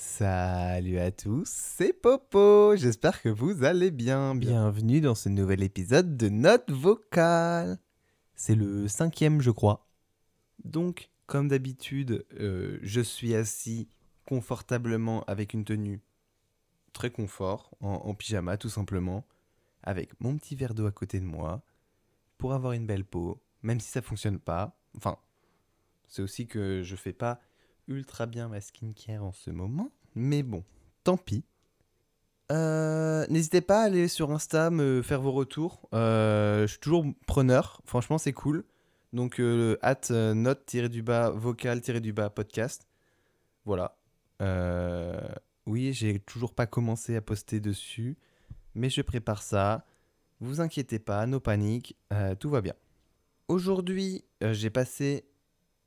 Salut à tous, c'est Popo, j'espère que vous allez bien. Bienvenue dans ce nouvel épisode de Note vocale. C'est le cinquième, je crois. Donc, comme d'habitude, euh, je suis assis confortablement avec une tenue très confort, en, en pyjama tout simplement, avec mon petit verre d'eau à côté de moi, pour avoir une belle peau, même si ça fonctionne pas. Enfin, c'est aussi que je fais pas ultra bien ma skincare en ce moment. Mais bon, tant pis. Euh, N'hésitez pas à aller sur Insta me faire vos retours. Euh, je suis toujours preneur. Franchement, c'est cool. Donc, euh, at euh, note-du-bas vocal-du-bas podcast. Voilà. Euh, oui, j'ai toujours pas commencé à poster dessus. Mais je prépare ça. Vous inquiétez pas, no panique. euh, tout va bien. Aujourd'hui, euh, j'ai passé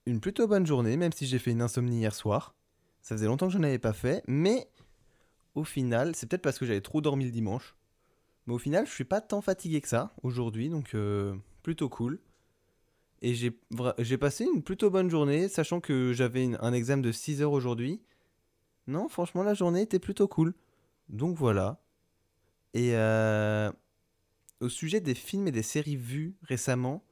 une plutôt bonne journée, même si j'ai fait une insomnie hier soir. Ça faisait longtemps que je n'avais pas fait, mais au final, c'est peut-être parce que j'avais trop dormi le dimanche. Mais au final, je suis pas tant fatigué que ça aujourd'hui, donc euh, plutôt cool. Et j'ai passé une plutôt bonne journée, sachant que j'avais un examen de 6 heures aujourd'hui. Non, franchement, la journée était plutôt cool. Donc voilà. Et euh, au sujet des films et des séries vues récemment,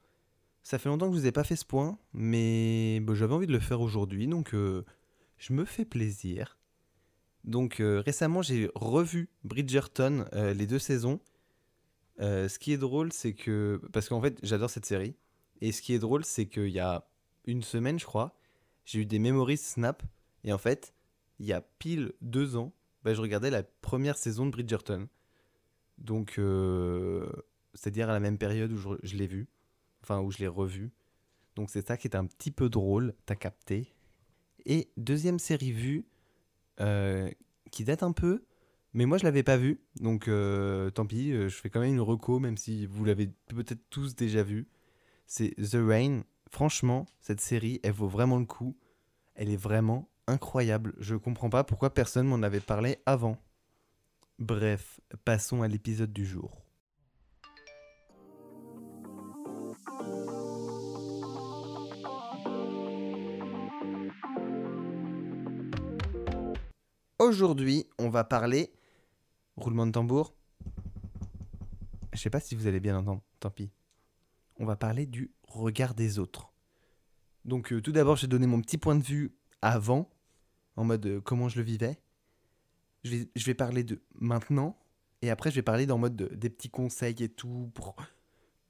ça fait longtemps que je vous ai pas fait ce point, mais bah, j'avais envie de le faire aujourd'hui, donc euh, je me fais plaisir. Donc euh, récemment, j'ai revu Bridgerton, euh, les deux saisons. Ce qui est drôle, c'est que... Parce qu'en fait, j'adore cette série. Et ce qui est drôle, c'est qu'il y a une semaine, je crois, j'ai eu des memories Snap. Et en fait, il y a pile deux ans, bah, je regardais la première saison de Bridgerton. Donc, c'est-à-dire à la même période où je, je l'ai vu. Enfin, où je l'ai revu. Donc c'est ça qui est un petit peu drôle, t'as capté. Et deuxième série vue, euh, qui date un peu, mais moi je l'avais pas vue, donc euh, tant pis, euh, je fais quand même une reco, même si vous l'avez peut-être tous déjà vu. C'est The Rain. Franchement, cette série, elle vaut vraiment le coup. Elle est vraiment incroyable. Je comprends pas pourquoi personne m'en avait parlé avant. Bref, passons à l'épisode du jour. Aujourd'hui, on va parler. Roulement de tambour. Je sais pas si vous allez bien entendre, tant pis. On va parler du regard des autres. Donc, euh, tout d'abord, j'ai donné mon petit point de vue avant, en mode euh, comment je le vivais. Je vais, parler de maintenant, et après, je vais parler dans mode de- des petits conseils et tout pour,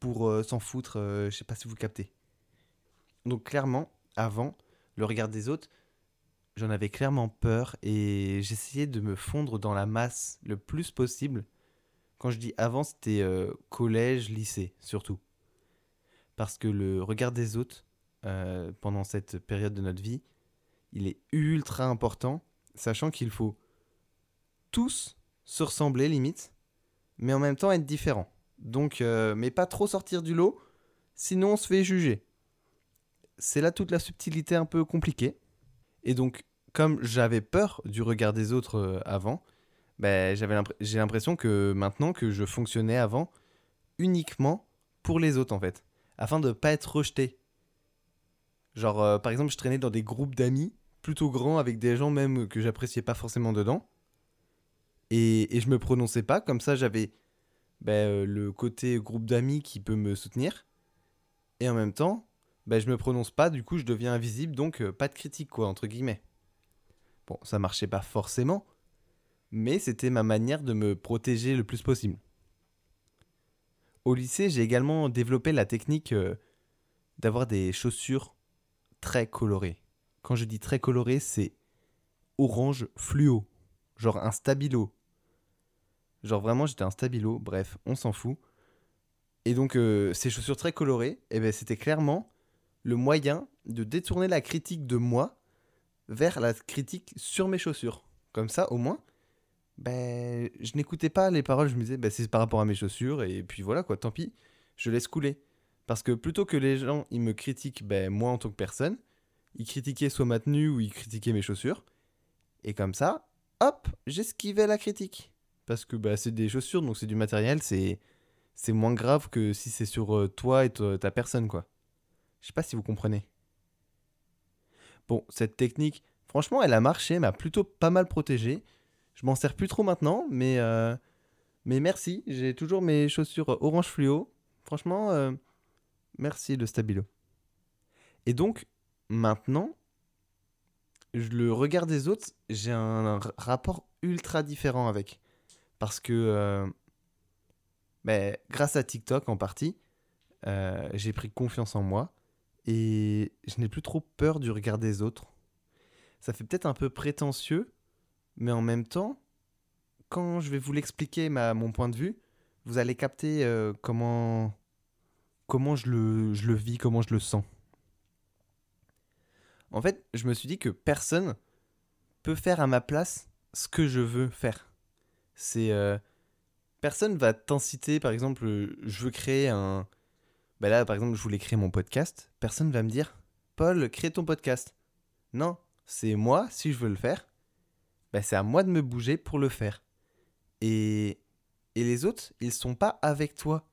pour euh, s'en foutre. euh, je sais pas si vous captez. Donc, clairement, avant, le regard des autres, j'en avais clairement peur et j'essayais de me fondre dans la masse le plus possible. Quand je dis avant, c'était euh, collège, lycée, surtout. Parce que le regard des autres, euh, pendant cette période de notre vie, il est ultra important, sachant qu'il faut tous se ressembler limite, mais en même temps être différents. Donc, euh, mais pas trop sortir du lot, sinon on se fait juger. C'est là toute la subtilité un peu compliquée. Et donc, comme j'avais peur du regard des autres euh, avant, ben, j'avais j'ai l'impression que maintenant que je fonctionnais avant uniquement pour les autres en fait, afin de pas être rejeté. Genre, euh, par exemple, je traînais dans des groupes d'amis plutôt grands avec des gens même que j'appréciais pas forcément dedans. Et, et je me prononçais pas, comme ça j'avais ben, euh, le côté groupe d'amis qui peut me soutenir. Et en même temps, ben, je me prononce pas, du coup je deviens invisible, donc pas de critique quoi, entre guillemets. Bon, ça marchait pas forcément, mais c'était ma manière de me protéger le plus possible. Au lycée, j'ai également développé la technique euh, d'avoir des chaussures très colorées. Quand je dis très colorées, c'est orange fluo, genre un stabilo. Genre vraiment, j'étais un stabilo, bref, on s'en fout. Et donc, euh, ces chaussures très colorées, eh ben, c'était clairement le moyen de détourner la critique de moi vers la critique sur mes chaussures. Comme ça, au moins, ben, je n'écoutais pas les paroles, je me disais, ben, c'est par rapport à mes chaussures, et puis voilà, quoi, tant pis, je laisse couler. Parce que plutôt que les gens, ils me critiquent, ben, moi en tant que personne, ils critiquaient soit ma tenue ou ils critiquaient mes chaussures, et comme ça, hop, j'esquivais la critique. Parce que ben, c'est des chaussures, donc c'est du matériel, c'est moins grave que si c'est sur euh, toi et ta personne, quoi. Je sais pas si vous comprenez. Bon, cette technique Franchement, elle a marché, m'a plutôt pas mal protégé. Je m'en sers plus trop maintenant, mais, euh, mais merci. J'ai toujours mes chaussures orange fluo. Franchement, euh, merci le Stabilo. Et donc, maintenant, je le regard des autres, j'ai un, rapport ultra différent avec. Parce que, euh, ben, grâce à TikTok en partie, euh, j'ai pris confiance en moi et je n'ai plus trop peur du regard des autres. Ça fait peut-être un peu prétentieux, mais en même temps, quand je vais vous l'expliquer mon point de vue, vous allez capter euh, comment, comment je le, je le vis, comment je le sens. En fait, je me suis dit que personne peut faire à ma place ce que je veux faire. C'est euh, personne va t'inciter, par exemple, je veux créer un. Bah là, par exemple, je voulais créer mon podcast. Personne va me dire, Paul, crée ton podcast. Non, c'est moi, si je veux le faire, bah c'est à moi de me bouger pour le faire. Et, et les autres, ils sont pas avec toi.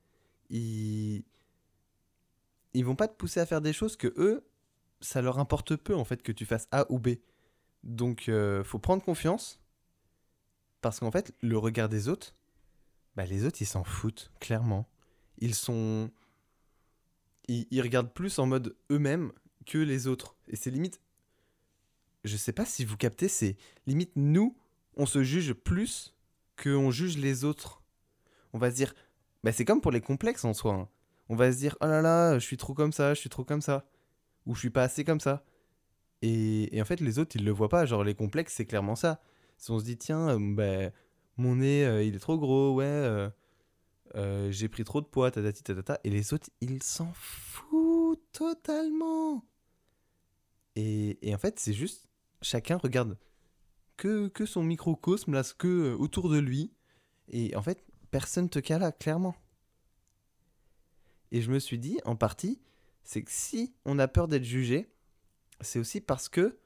Ils, ils vont pas te pousser à faire des choses que eux, ça leur importe peu en fait que tu fasses A ou B. Donc, euh, faut prendre confiance. Parce qu'en fait, le regard des autres, bah, les autres, ils s'en foutent, clairement. Ils sont. Ils, regardent plus en mode eux-mêmes que les autres. Et c'est limite. Je sais pas si vous captez, c'est limite nous, on se juge plus qu'on juge les autres. On va se dire. Bah, c'est comme pour les complexes en soi. hein. On va se dire, oh là là, je suis trop comme ça, je suis trop comme ça. Ou je suis pas assez comme ça. Et, en fait, les autres, ils le voient pas. Genre, les complexes, c'est clairement ça. Si on se dit, tiens, euh, ben, mon nez, euh, il est trop gros, ouais, euh, euh, j'ai pris trop de poids, tatati tatata. Et les autres, ils s'en foutent totalement. Et, en fait, c'est juste, chacun regarde que, que son microcosme, là, ce que euh, autour de lui. Et en fait, personne te cala, clairement. Et je me suis dit, en partie, c'est que si on a peur d'être jugé, c'est aussi parce que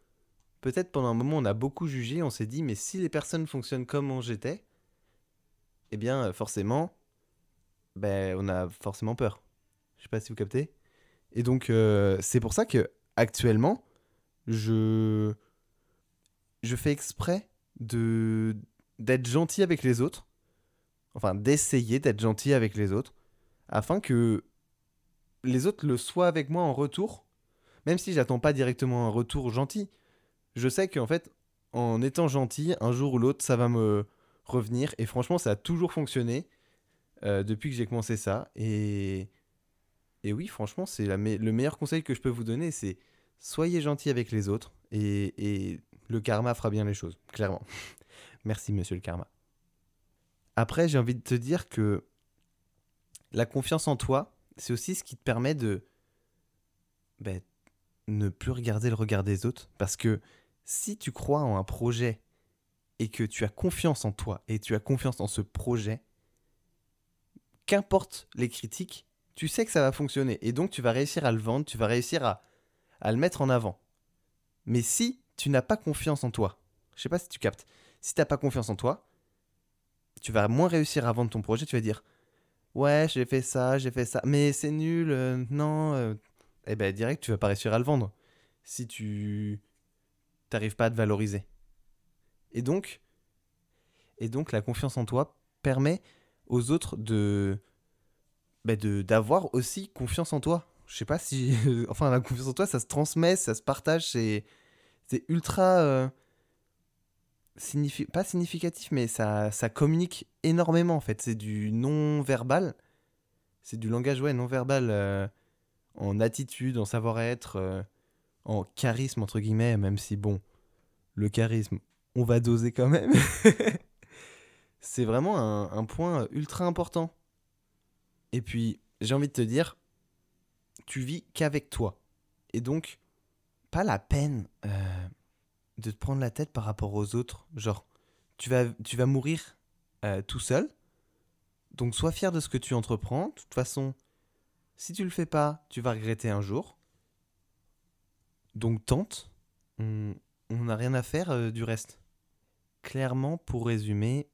peut-être pendant un moment on a beaucoup jugé, on s'est dit mais si les personnes fonctionnent comme j'étais, eh bien euh, forcément, ben on a forcément peur. Je sais pas si vous captez. Et donc euh, c'est pour ça que actuellement je je fais exprès de d'être gentil avec les autres, enfin d'essayer d'être gentil avec les autres, afin que les autres le soient avec moi en retour, même si j'attends pas directement un retour gentil. Je sais qu'en fait, en étant gentil, un jour ou l'autre, ça va me revenir. Et franchement, ça a toujours fonctionné euh, depuis que j'ai commencé ça. Et, et oui, franchement, c'est me- le meilleur conseil que je peux vous donner, c'est soyez gentil avec les autres. Et, et le karma fera bien les choses, clairement. Merci, monsieur le karma. Après, j'ai envie de te dire que la confiance en toi, c'est aussi ce qui te permet de ben, ne plus regarder le regard des autres. Parce que si tu crois en un projet et que tu as confiance en toi et tu as confiance en ce projet, qu'importe les critiques, tu sais que ça va fonctionner. Et donc tu vas réussir à le vendre, tu vas réussir à, le mettre en avant. Mais si tu n'as pas confiance en toi, je sais pas si tu captes, si tu n'as pas confiance en toi, tu vas moins réussir à vendre ton projet, tu vas dire Ouais, j'ai fait ça, j'ai fait ça, mais c'est nul, euh, non. euh. Eh ben, direct, tu vas pas réussir à le vendre si tu t'arrives pas à te valoriser. Et donc, et donc, la confiance en toi permet aux autres de bah, d'avoir aussi confiance en toi. Je sais pas si, enfin, la confiance en toi, ça se transmet, ça se partage, c'est c'est ultra euh, pas significatif, mais ça, ça communique énormément en fait. C'est du non-verbal. C'est du langage ouais, non-verbal euh, en attitude, en savoir-être, euh, en charisme entre guillemets, même si bon, le charisme, on va doser quand même. c'est vraiment un, point ultra important. Et puis, j'ai envie de te dire, tu vis qu'avec toi. Et donc, pas la peine euh, de te prendre la tête par rapport aux autres. Genre, tu vas, tu vas mourir euh, tout seul. Donc, sois fier de ce que tu entreprends. De toute façon, si tu le fais pas, tu vas regretter un jour. Donc, tente. On on n'a rien à faire euh, du reste. Clairement, pour résumer,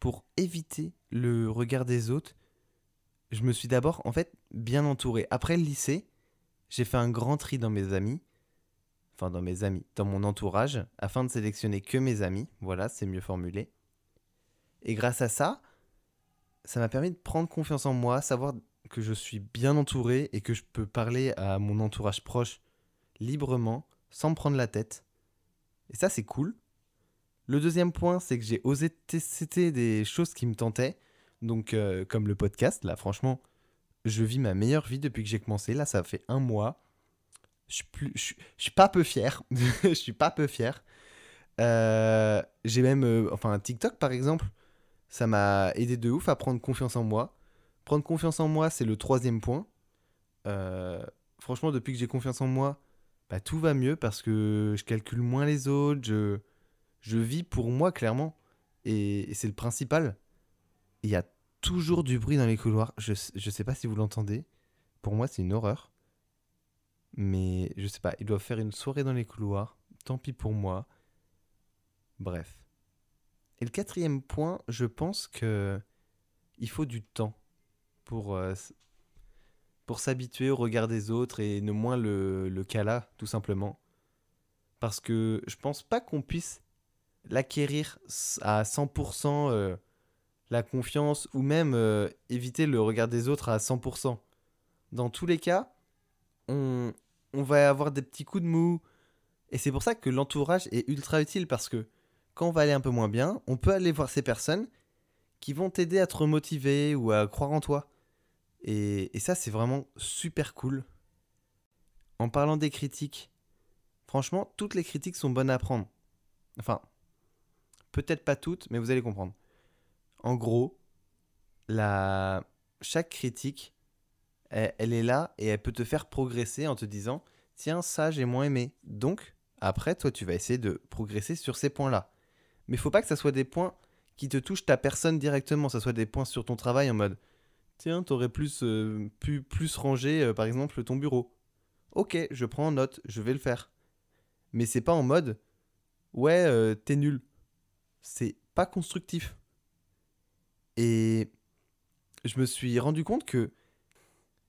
pour éviter le regard des autres, je me suis d'abord, en fait, bien entouré. Après le lycée, j'ai fait un grand tri dans mes amis. enfin dans mes amis, dans mon entourage, afin de sélectionner que mes amis. Voilà, c'est mieux formulé. Et grâce à ça, ça m'a permis de prendre confiance en moi, savoir que je suis bien entouré et que je peux parler à mon entourage proche librement, sans me prendre la tête. Et ça, c'est cool. Le deuxième point, c'est que j'ai osé tester des choses qui me tentaient. Donc, euh, comme le podcast, là, franchement, je vis ma meilleure vie depuis que j'ai commencé. Là, ça fait un mois. Je suis, suis pas peu fier. je suis pas peu fier. Euh, j'ai même, euh, enfin, TikTok par exemple, ça m'a aidé de ouf à prendre confiance en moi. Prendre confiance en moi, c'est le troisième point. Franchement, depuis que j'ai confiance en moi, bah, tout va mieux parce que je calcule moins les autres, je, je vis pour moi clairement. Et, c'est le principal. Il y a toujours du bruit dans les couloirs. Je, je sais pas si vous l'entendez. Pour moi, c'est une horreur. Mais je sais pas, ils doivent faire une soirée dans les couloirs. Tant pis pour moi. Bref. Et le quatrième point, je pense que il faut du temps pour, euh, pour s'habituer au regard des autres et ne moins le, le cala, tout simplement. Parce que je pense pas qu'on puisse l'acquérir à 100% euh, la confiance ou même euh, éviter le regard des autres à 100%. Dans tous les cas, on, on va avoir des petits coups de mou. Et c'est pour ça que l'entourage est ultra utile parce que quand on va aller un peu moins bien, on peut aller voir ces personnes qui vont t'aider à te remotiver ou à croire en toi. Et, et ça, c'est vraiment super cool. En parlant des critiques, franchement, toutes les critiques sont bonnes à prendre. Enfin, peut-être pas toutes, mais vous allez comprendre. En gros, chaque critique elle, est là et elle peut te faire progresser en te disant tiens ça j'ai moins aimé. Donc après toi tu vas essayer de progresser sur ces points là mais il faut pas que ça soit des points qui te touchent ta personne directement. Ça soit des points sur ton travail en mode tiens t'aurais plus euh, pu plus ranger euh, par exemple ton bureau. Ok je prends en note je vais le faire. Mais c'est pas en mode ouais euh, t'es nul c'est pas constructif et je me suis rendu compte que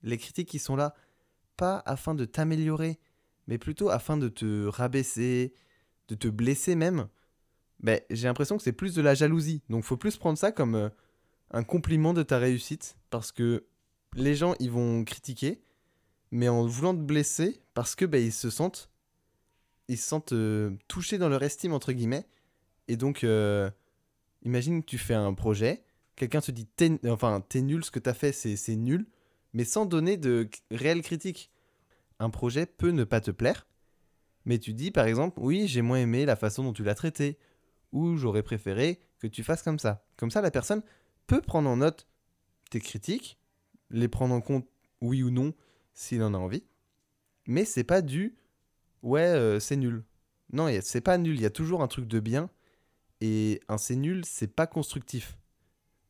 les critiques qui sont là, pas afin de t'améliorer, mais plutôt afin de te rabaisser, de te blesser même, ben, j'ai l'impression que c'est plus de la jalousie. Donc faut plus prendre ça comme euh, un compliment de ta réussite, parce que les gens, ils vont critiquer, mais en voulant te blesser, parce que ben, ils se sentent, ils se sentent euh, touchés dans leur estime, entre guillemets. Et donc, euh, imagine que tu fais un projet, quelqu'un te dit, enfin, t'es nul, ce que t'as fait, c'est nul mais sans donner de réelles critiques. Un projet peut ne pas te plaire, mais tu dis par exemple, oui, j'ai moins aimé la façon dont tu l'as traité, ou j'aurais préféré que tu fasses comme ça. Comme ça, la personne peut prendre en note tes critiques, les prendre en compte, oui ou non, s'il en a envie, mais c'est pas du ouais, euh, c'est nul. Non, c'est pas nul, il y a toujours un truc de bien, et un c'est nul, c'est pas constructif.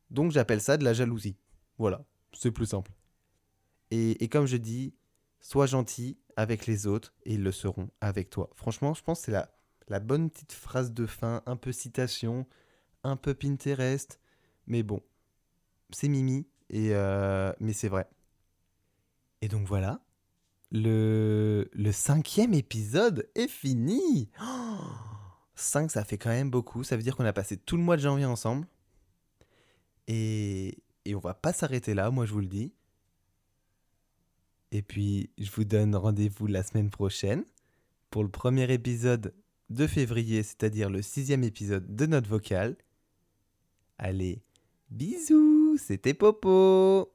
Donc j'appelle ça de la jalousie. Voilà, c'est plus simple. Et, comme je dis, sois gentil avec les autres et ils le seront avec toi. Franchement, je pense que c'est la, la bonne petite phrase de fin, un peu citation, un peu Pinterest. Mais bon, c'est Mimi, et euh, mais c'est vrai. Et donc voilà, le, le cinquième épisode est fini. 5, ça fait quand même beaucoup. Ça veut dire qu'on a passé tout le mois de janvier ensemble. Et, et on va pas s'arrêter là, moi je vous le dis. Et puis, je vous donne rendez-vous la semaine prochaine pour le premier épisode de février, c'est-à-dire le sixième épisode de notre vocal. Allez, bisous, c'était Popo